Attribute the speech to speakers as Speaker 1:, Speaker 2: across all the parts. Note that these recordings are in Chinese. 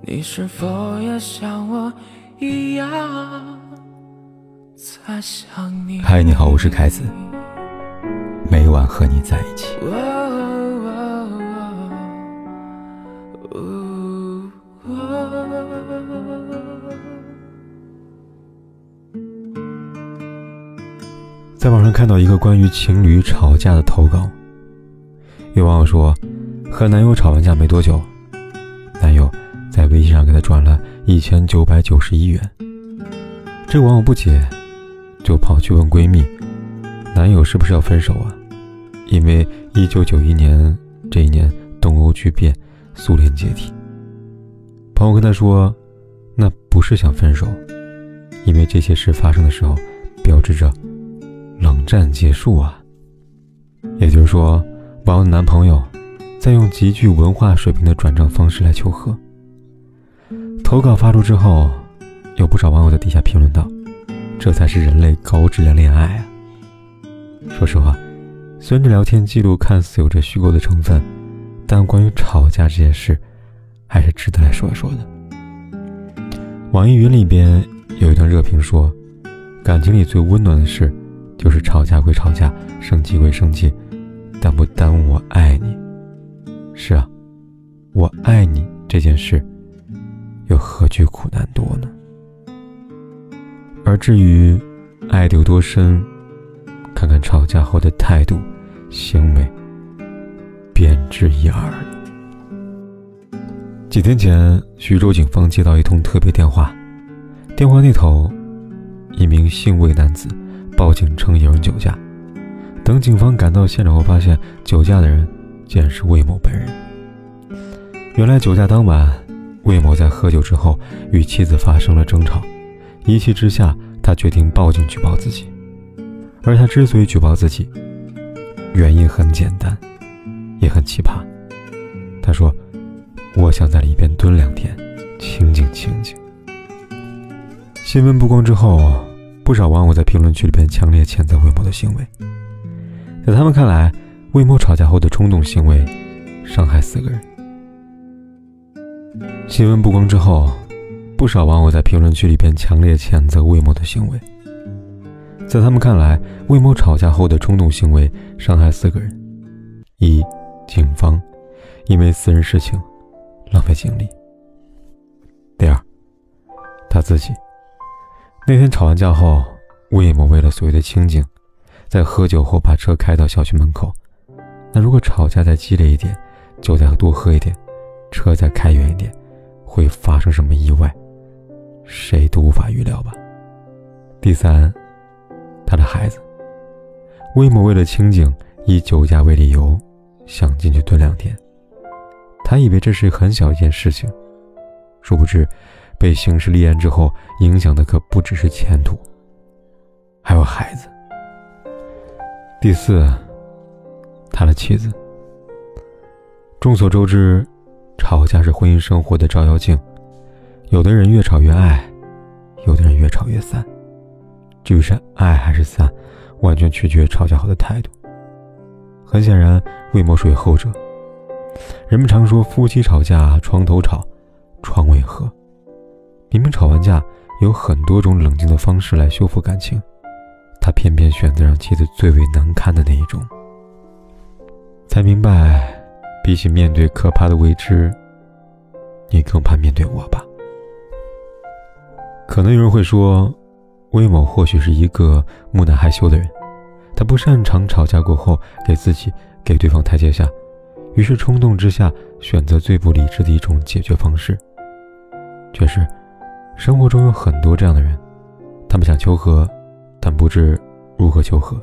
Speaker 1: 你是否也像我一样在想你？
Speaker 2: 嗨，你好，我是凯子，每晚和你在一起。在网上看到一个关于情侣吵架的投稿，有网友说，和男友吵完架没多久，男友在微信上给她转了一千九百九十一元。这网友不解，就跑去问闺蜜，男友是不是要分手啊？因为一九九一年这一年东欧剧变，苏联解体。朋友跟她说，那不是想分手，因为这些事发生的时候，标志着。冷战结束啊，也就是说，网友的男朋友在用极具文化水平的转账方式来求和。投稿发出之后，有不少网友在底下评论道：“这才是人类高质量恋爱啊！”说实话，虽然这聊天记录看似有着虚构的成分，但关于吵架这件事，还是值得来说一说的。网易云里边有一段热评说：“感情里最温暖的事。”就是吵架归吵架，生气归生气，但不耽误我爱你。是啊，我爱你这件事，又何惧苦难多呢？而至于爱的有多深，看看吵架后的态度、行为，便知一二了。几天前，徐州警方接到一通特别电话，电话那头，一名姓魏男子。报警称有人酒驾，等警方赶到现场后，发现酒驾的人竟然是魏某本人。原来酒驾当晚，魏某在喝酒之后与妻子发生了争吵，一气之下，他决定报警举报自己。而他之所以举报自己，原因很简单，也很奇葩。他说：“我想在里边蹲两天，清静清静。”新闻曝光之后。不少网友在评论区里边强烈谴责魏某的行为，在他们看来，魏某吵架后的冲动行为伤害四个人。新闻曝光之后，不少网友在评论区里边强烈谴责魏某的行为，在他们看来，魏某吵架后的冲动行为伤害四个人：一、警方因为私人事情浪费精力；第二，他自己。那天吵完架后，魏某为了所谓的清静，在喝酒后把车开到小区门口。那如果吵架再激烈一点，酒再多喝一点，车再开远一点，会发生什么意外，谁都无法预料吧。第三，他的孩子，魏某为了清静，以酒驾为理由，想进去蹲两天。他以为这是很小一件事情，殊不知。被刑事立案之后，影响的可不只是前途，还有孩子。第四，他的妻子。众所周知，吵架是婚姻生活的照妖镜，有的人越吵越爱，有的人越吵越散。至于是爱还是散，完全取决于吵架后的态度。很显然，魏某属于后者。人们常说，夫妻吵架床头吵，床尾和。明明吵完架，有很多种冷静的方式来修复感情，他偏偏选择让妻子最为难堪的那一种。才明白，比起面对可怕的未知，你更怕面对我吧。可能有人会说，魏某或许是一个木讷害羞的人，他不擅长吵架过后给自己给对方台阶下，于是冲动之下选择最不理智的一种解决方式。确实。生活中有很多这样的人，他们想求和，但不知如何求和，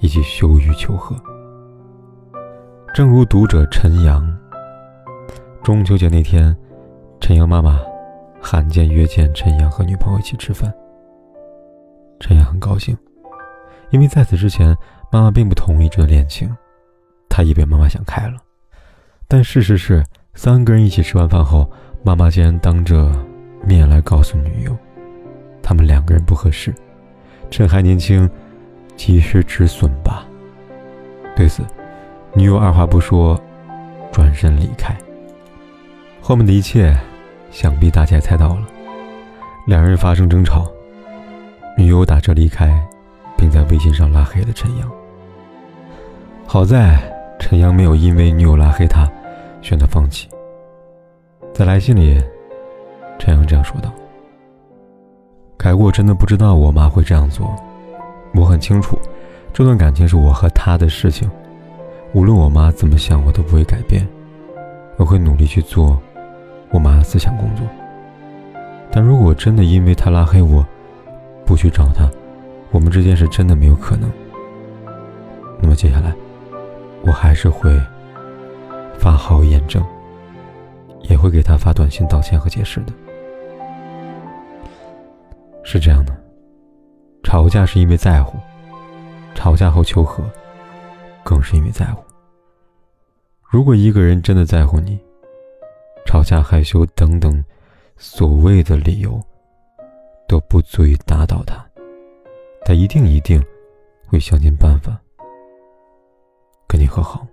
Speaker 2: 以及羞于求和。正如读者陈阳，中秋节那天，陈阳妈妈罕见约见陈阳和女朋友一起吃饭。陈阳很高兴，因为在此之前，妈妈并不同意这段恋情，他以为妈妈想开了，但事实是，三个人一起吃完饭后，妈妈竟然当着。面来告诉女友，他们两个人不合适，趁还年轻，及时止损吧。对此，女友二话不说，转身离开。后面的一切想必大家猜到了，两人发生争吵，女友打车离开，并在微信上拉黑了陈阳。好在陈阳没有因为女友拉黑他，选择放弃。在来信里，陈阳这样说道：“凯过真的不知道我妈会这样做，我很清楚，这段感情是我和她的事情，无论我妈怎么想，我都不会改变，我会努力去做。”我妈的思想工作，但如果真的因为她拉黑我，不去找她，我们之间是真的没有可能。那么接下来，我还是会发号验证，也会给她发短信道歉和解释的。是这样的，吵架是因为在乎，吵架后求和，更是因为在乎。如果一个人真的在乎你，吵架、害羞等等，所谓的理由，都不足以打倒他。他一定一定会想尽办法跟你和好。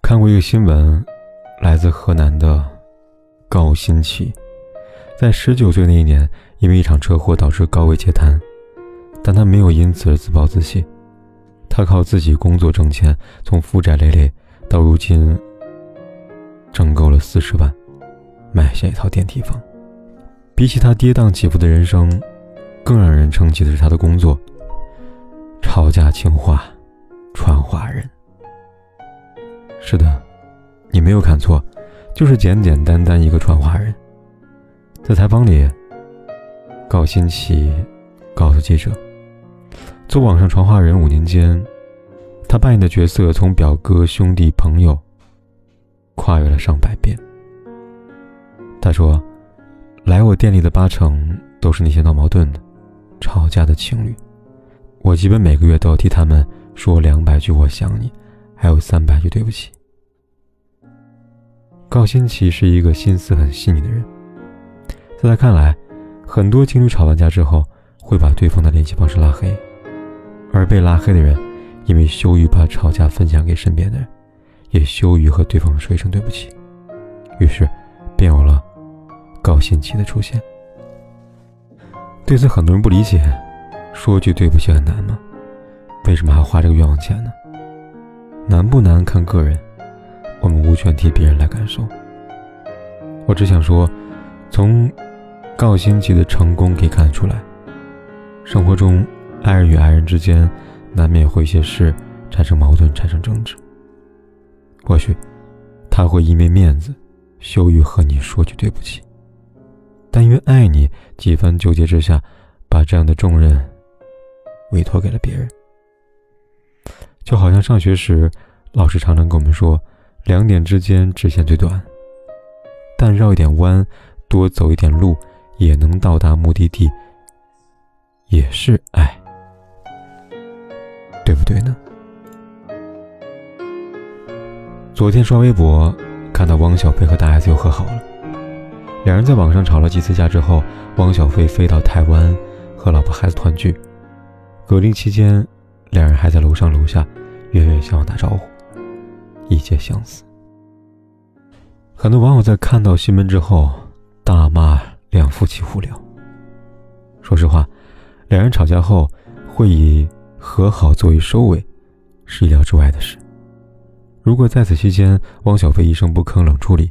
Speaker 2: 看过一个新闻，来自河南的高新奇，在十九岁那一年，因为一场车祸导致高位截瘫，但他没有因此而自暴自弃。他靠自己工作挣钱，从负债累累到如今。挣够了四十万，买下一套电梯房。比起他跌宕起伏的人生，更让人称奇的是他的工作——吵架情话传话人。是的，你没有看错，就是简简单单一个传话人。在采访里，高新奇告诉记者，做网上传话人五年间，他扮演的角色从表哥、兄弟、朋友。跨越了上百遍。他说：“来我店里的八成都是那些闹矛盾的、吵架的情侣，我基本每个月都要替他们说两百句‘我想你’，还有三百句‘对不起’。”高新奇是一个心思很细腻的人，在他看来，很多情侣吵完架之后会把对方的联系方式拉黑，而被拉黑的人因为羞于把吵架分享给身边的人。也羞于和对方说一声对不起，于是便有了高新奇的出现。对此，很多人不理解，说句对不起很难吗？为什么还花这个冤枉钱呢？难不难看个人，我们无权替别人来感受。我只想说，从高新奇的成功可以看得出来，生活中爱人与爱人之间难免会一些事产生矛盾，产生争执。或许他会因为面子，羞于和你说句对不起，但因为爱你，几番纠结之下，把这样的重任委托给了别人。就好像上学时，老师常常跟我们说，两点之间直线最短，但绕一点弯，多走一点路，也能到达目的地，也是爱，对不对呢？昨天刷微博，看到汪小菲和大 S 又和好了。两人在网上吵了几次架之后，汪小菲飞到台湾和老婆孩子团聚。隔离期间，两人还在楼上楼下远远相望打招呼，一切相似。很多网友在看到新闻之后大骂两夫妻无聊。说实话，两人吵架后会以和好作为收尾，是意料之外的事。如果在此期间汪小菲一声不吭冷处理，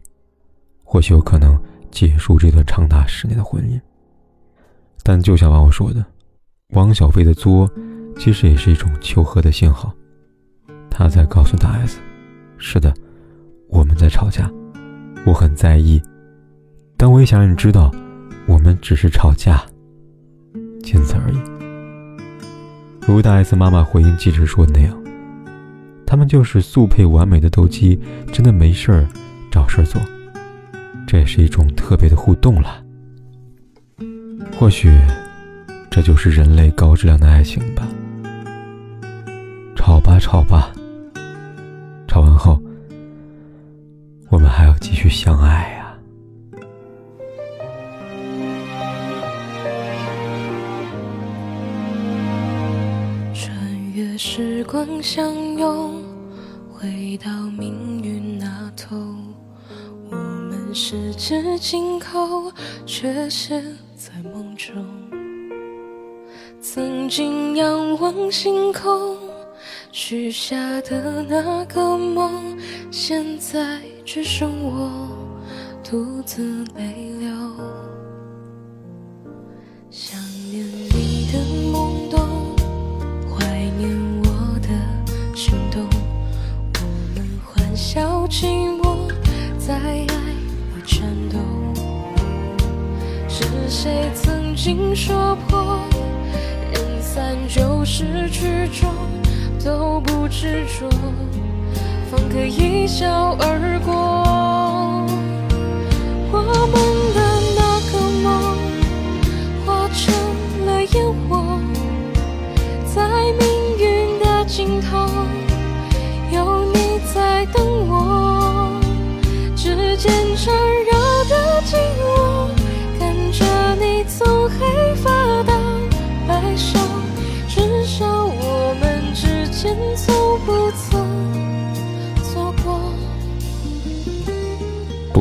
Speaker 2: 或许有可能结束这段长达十年的婚姻。但就像网友说的，汪小菲的作，其实也是一种求和的信号。他在告诉大 S：“ 是的，我们在吵架，我很在意，但我也想让你知道，我们只是吵架，仅此而已。”如大 S 妈妈回应记者说的那样。他们就是速配完美的斗鸡，真的没事儿找事儿做，这也是一种特别的互动了。或许，这就是人类高质量的爱情吧。吵吧吵吧，吵完后，我们还要继续相爱
Speaker 1: 光相拥。回到命运那头，我们十指紧扣，却陷在梦中。曾经仰望星空，许下的那个梦，现在只剩我独自泪流。想念你的懵懂，怀念听说破？人散就是曲终，都不执着，方可一笑而过。